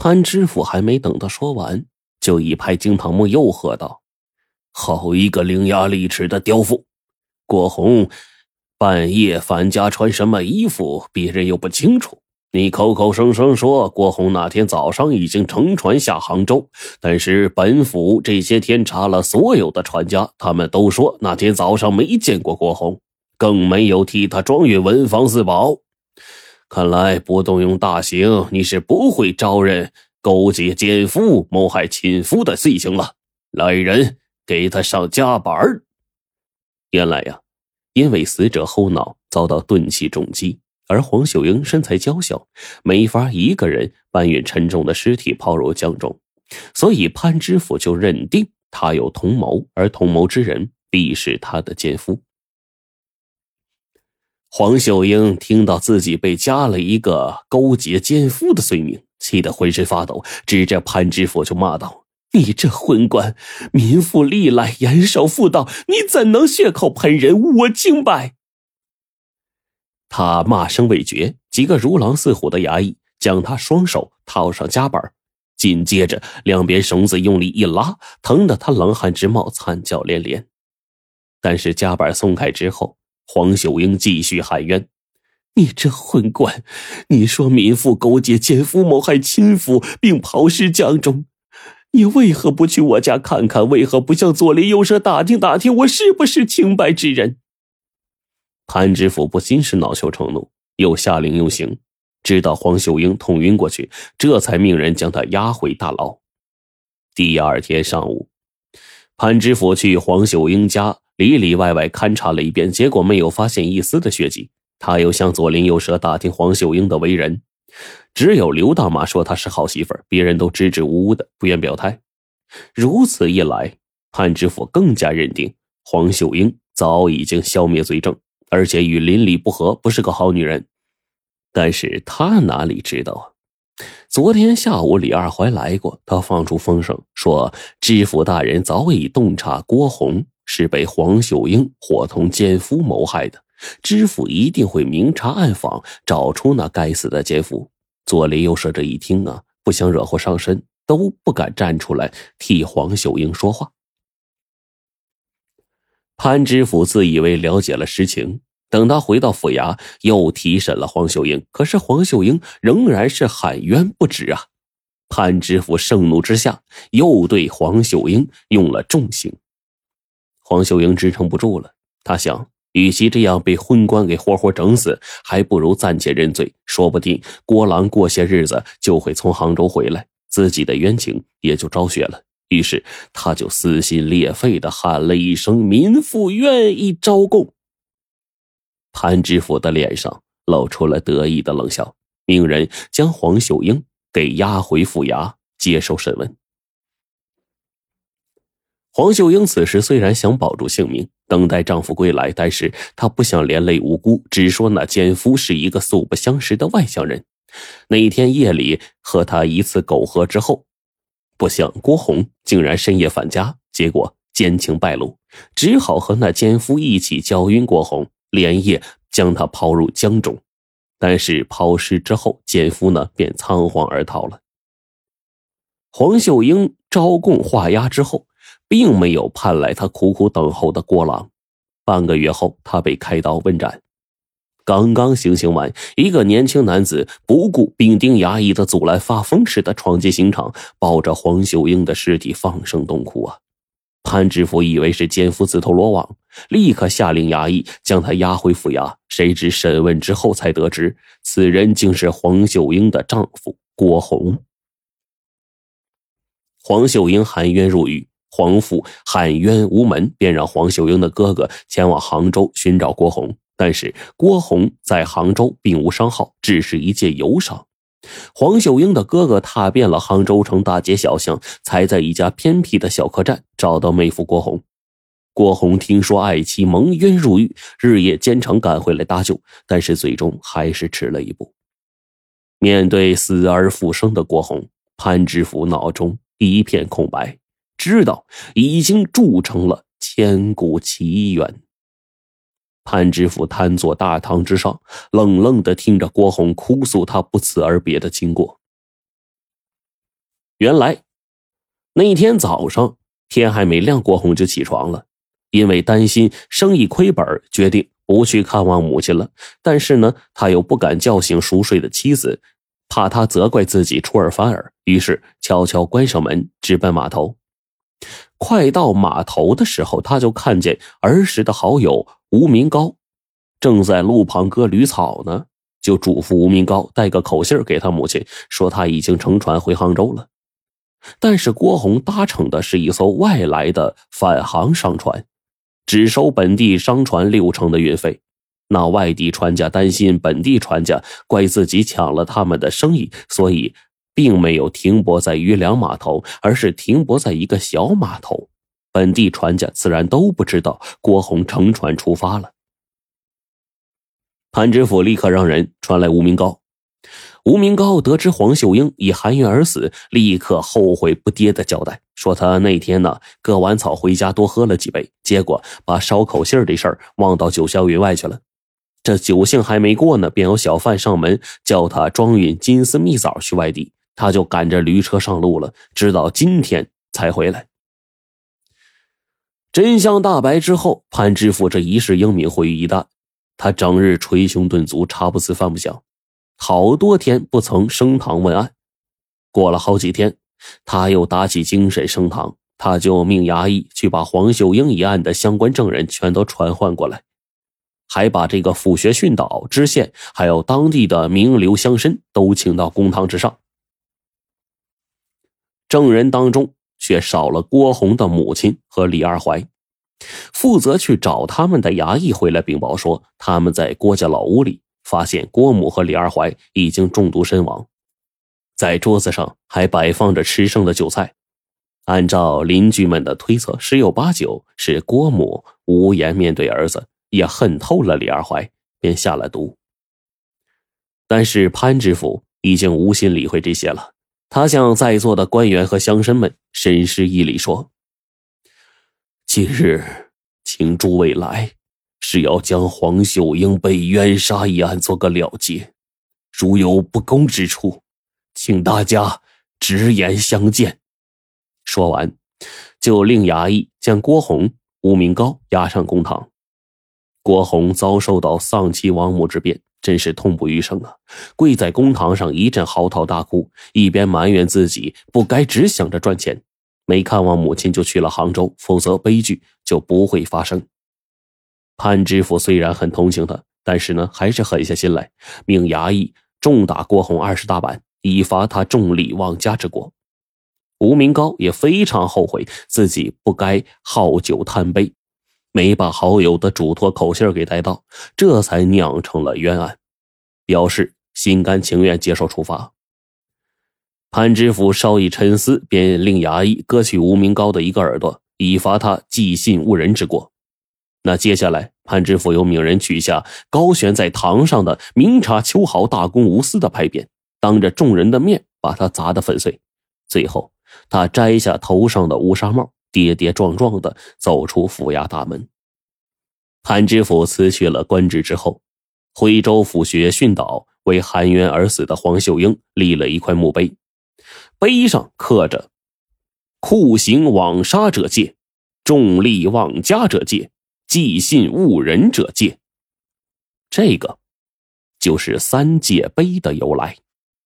潘知府还没等他说完，就一拍惊堂木，又喝道：“好一个伶牙俐齿的刁妇！郭红半夜返家穿什么衣服，别人又不清楚。你口口声声说郭红那天早上已经乘船下杭州，但是本府这些天查了所有的船家，他们都说那天早上没见过郭红，更没有替他装运文房四宝。”看来不动用大刑，你是不会招认勾结奸夫、谋害亲夫的罪行了。来人，给他上夹板原来呀，因为死者后脑遭到钝器重击，而黄秀英身材娇小，没法一个人搬运沉重的尸体抛入江中，所以潘知府就认定他有同谋，而同谋之人必是他的奸夫。黄秀英听到自己被加了一个勾结奸夫的罪名，气得浑身发抖，指着潘知府就骂道：“你这昏官，民妇历来严守妇道，你怎能血口喷人，误我清白？”他骂声未绝，几个如狼似虎的衙役将他双手套上夹板，紧接着两边绳子用力一拉，疼得他冷汗直冒，惨叫连连。但是夹板松开之后，黄秀英继续喊冤：“你这混官！你说民妇勾结奸夫谋害亲夫，并抛尸江中，你为何不去我家看看？为何不向左邻右舍打听打听，我是不是清白之人？”潘知府不禁是恼羞成怒，又下令用刑，直到黄秀英痛晕过去，这才命人将他押回大牢。第二天上午，潘知府去黄秀英家。里里外外勘察了一遍，结果没有发现一丝的血迹。他又向左邻右舍打听黄秀英的为人，只有刘大妈说她是好媳妇儿，别人都支支吾吾的，不愿表态。如此一来，潘知府更加认定黄秀英早已经消灭罪证，而且与邻里不和，不是个好女人。但是他哪里知道啊？昨天下午李二怀来过，他放出风声说，知府大人早已洞察郭红。是被黄秀英伙同奸夫谋害的，知府一定会明察暗访，找出那该死的奸夫。左邻右舍这一听啊，不想惹祸上身，都不敢站出来替黄秀英说话。潘知府自以为了解了实情，等他回到府衙，又提审了黄秀英，可是黄秀英仍然是喊冤不止啊！潘知府盛怒之下，又对黄秀英用了重刑。黄秀英支撑不住了，她想，与其这样被昏官给活活整死，还不如暂且认罪，说不定郭郎过些日子就会从杭州回来，自己的冤情也就昭雪了。于是，他就撕心裂肺的喊了一声：“民妇愿意招供。”潘知府的脸上露出了得意的冷笑，命人将黄秀英给押回府衙接受审问。黄秀英此时虽然想保住性命，等待丈夫归来，但是她不想连累无辜，只说那奸夫是一个素不相识的外乡人。那一天夜里和他一次苟合之后，不想郭红竟然深夜返家，结果奸情败露，只好和那奸夫一起浇晕郭红，连夜将他抛入江中。但是抛尸之后，奸夫呢便仓皇而逃了。黄秀英招供画押之后。并没有盼来他苦苦等候的郭郎。半个月后，他被开刀问斩。刚刚行刑完，一个年轻男子不顾兵丁衙役的阻拦，发疯似的闯进刑场，抱着黄秀英的尸体放声痛哭啊！潘知府以为是奸夫自投罗网，立刻下令衙役将他押回府衙。谁知审问之后才得知，此人竟是黄秀英的丈夫郭红。黄秀英含冤入狱。黄父喊冤无门，便让黄秀英的哥哥前往杭州寻找郭红。但是郭红在杭州并无伤号，只是一介游商。黄秀英的哥哥踏遍了杭州城大街小巷，才在一家偏僻的小客栈找到妹夫郭红。郭红听说爱妻蒙冤入狱，日夜兼程赶回来搭救，但是最终还是迟了一步。面对死而复生的郭红，潘知府脑中一片空白。知道已经铸成了千古奇冤。潘知府瘫坐大堂之上，冷冷的听着郭红哭诉他不辞而别的经过。原来那一天早上天还没亮，郭红就起床了，因为担心生意亏本，决定不去看望母亲了。但是呢，他又不敢叫醒熟睡的妻子，怕他责怪自己出尔反尔，于是悄悄关上门，直奔码头。快到码头的时候，他就看见儿时的好友吴明高正在路旁割驴草呢，就嘱咐吴明高带个口信给他母亲，说他已经乘船回杭州了。但是郭红搭乘的是一艘外来的返航商船，只收本地商船六成的运费。那外地船家担心本地船家怪自己抢了他们的生意，所以。并没有停泊在渔梁码头，而是停泊在一个小码头。本地船家自然都不知道郭红乘船出发了。潘知府立刻让人传来吴明高。吴明高得知黄秀英已含冤而死，立刻后悔不迭的交代说：“他那天呢，割完草回家多喝了几杯，结果把捎口信的事儿忘到九霄云外去了。这酒兴还没过呢，便有小贩上门叫他装运金丝蜜枣去外地。”他就赶着驴车上路了，直到今天才回来。真相大白之后，潘知府这一世英名毁于一旦。他整日捶胸顿足，茶不思饭不想，好多天不曾升堂问案。过了好几天，他又打起精神升堂，他就命衙役去把黄秀英一案的相关证人全都传唤过来，还把这个府学训导、知县，还有当地的名流乡绅都请到公堂之上。证人当中却少了郭红的母亲和李二怀，负责去找他们的衙役回来禀报说，他们在郭家老屋里发现郭母和李二怀已经中毒身亡，在桌子上还摆放着吃剩的酒菜。按照邻居们的推测，十有八九是郭母无颜面对儿子，也恨透了李二怀，便下了毒。但是潘知府已经无心理会这些了。他向在座的官员和乡绅们深施一礼，说：“今日请诸位来，是要将黄秀英被冤杀一案做个了结。如有不公之处，请大家直言相见。”说完，就令衙役将郭红、吴明高押上公堂。郭红遭受到丧妻亡母之变。真是痛不欲生啊！跪在公堂上一阵嚎啕大哭，一边埋怨自己不该只想着赚钱，没看望母亲就去了杭州，否则悲剧就不会发生。潘知府虽然很同情他，但是呢，还是狠下心来，命衙役重打郭洪二十大板，以罚他重礼忘家之过。吴明高也非常后悔自己不该好酒贪杯。没把好友的嘱托口信给带到，这才酿成了冤案。表示心甘情愿接受处罚。潘知府稍一沉思，便令衙役割去吴明高的一个耳朵，以罚他寄信误人之过。那接下来，潘知府又命人取下高悬在堂上的“明察秋毫，大公无私”的牌匾，当着众人的面把他砸得粉碎。最后，他摘下头上的乌纱帽。跌跌撞撞的走出府衙大门。潘知府辞去了官职之后，徽州府学训导为含冤而死的黄秀英立了一块墓碑，碑上刻着：“酷刑枉杀者戒，重利妄家者戒，寄信误人者戒。”这个就是三界碑的由来。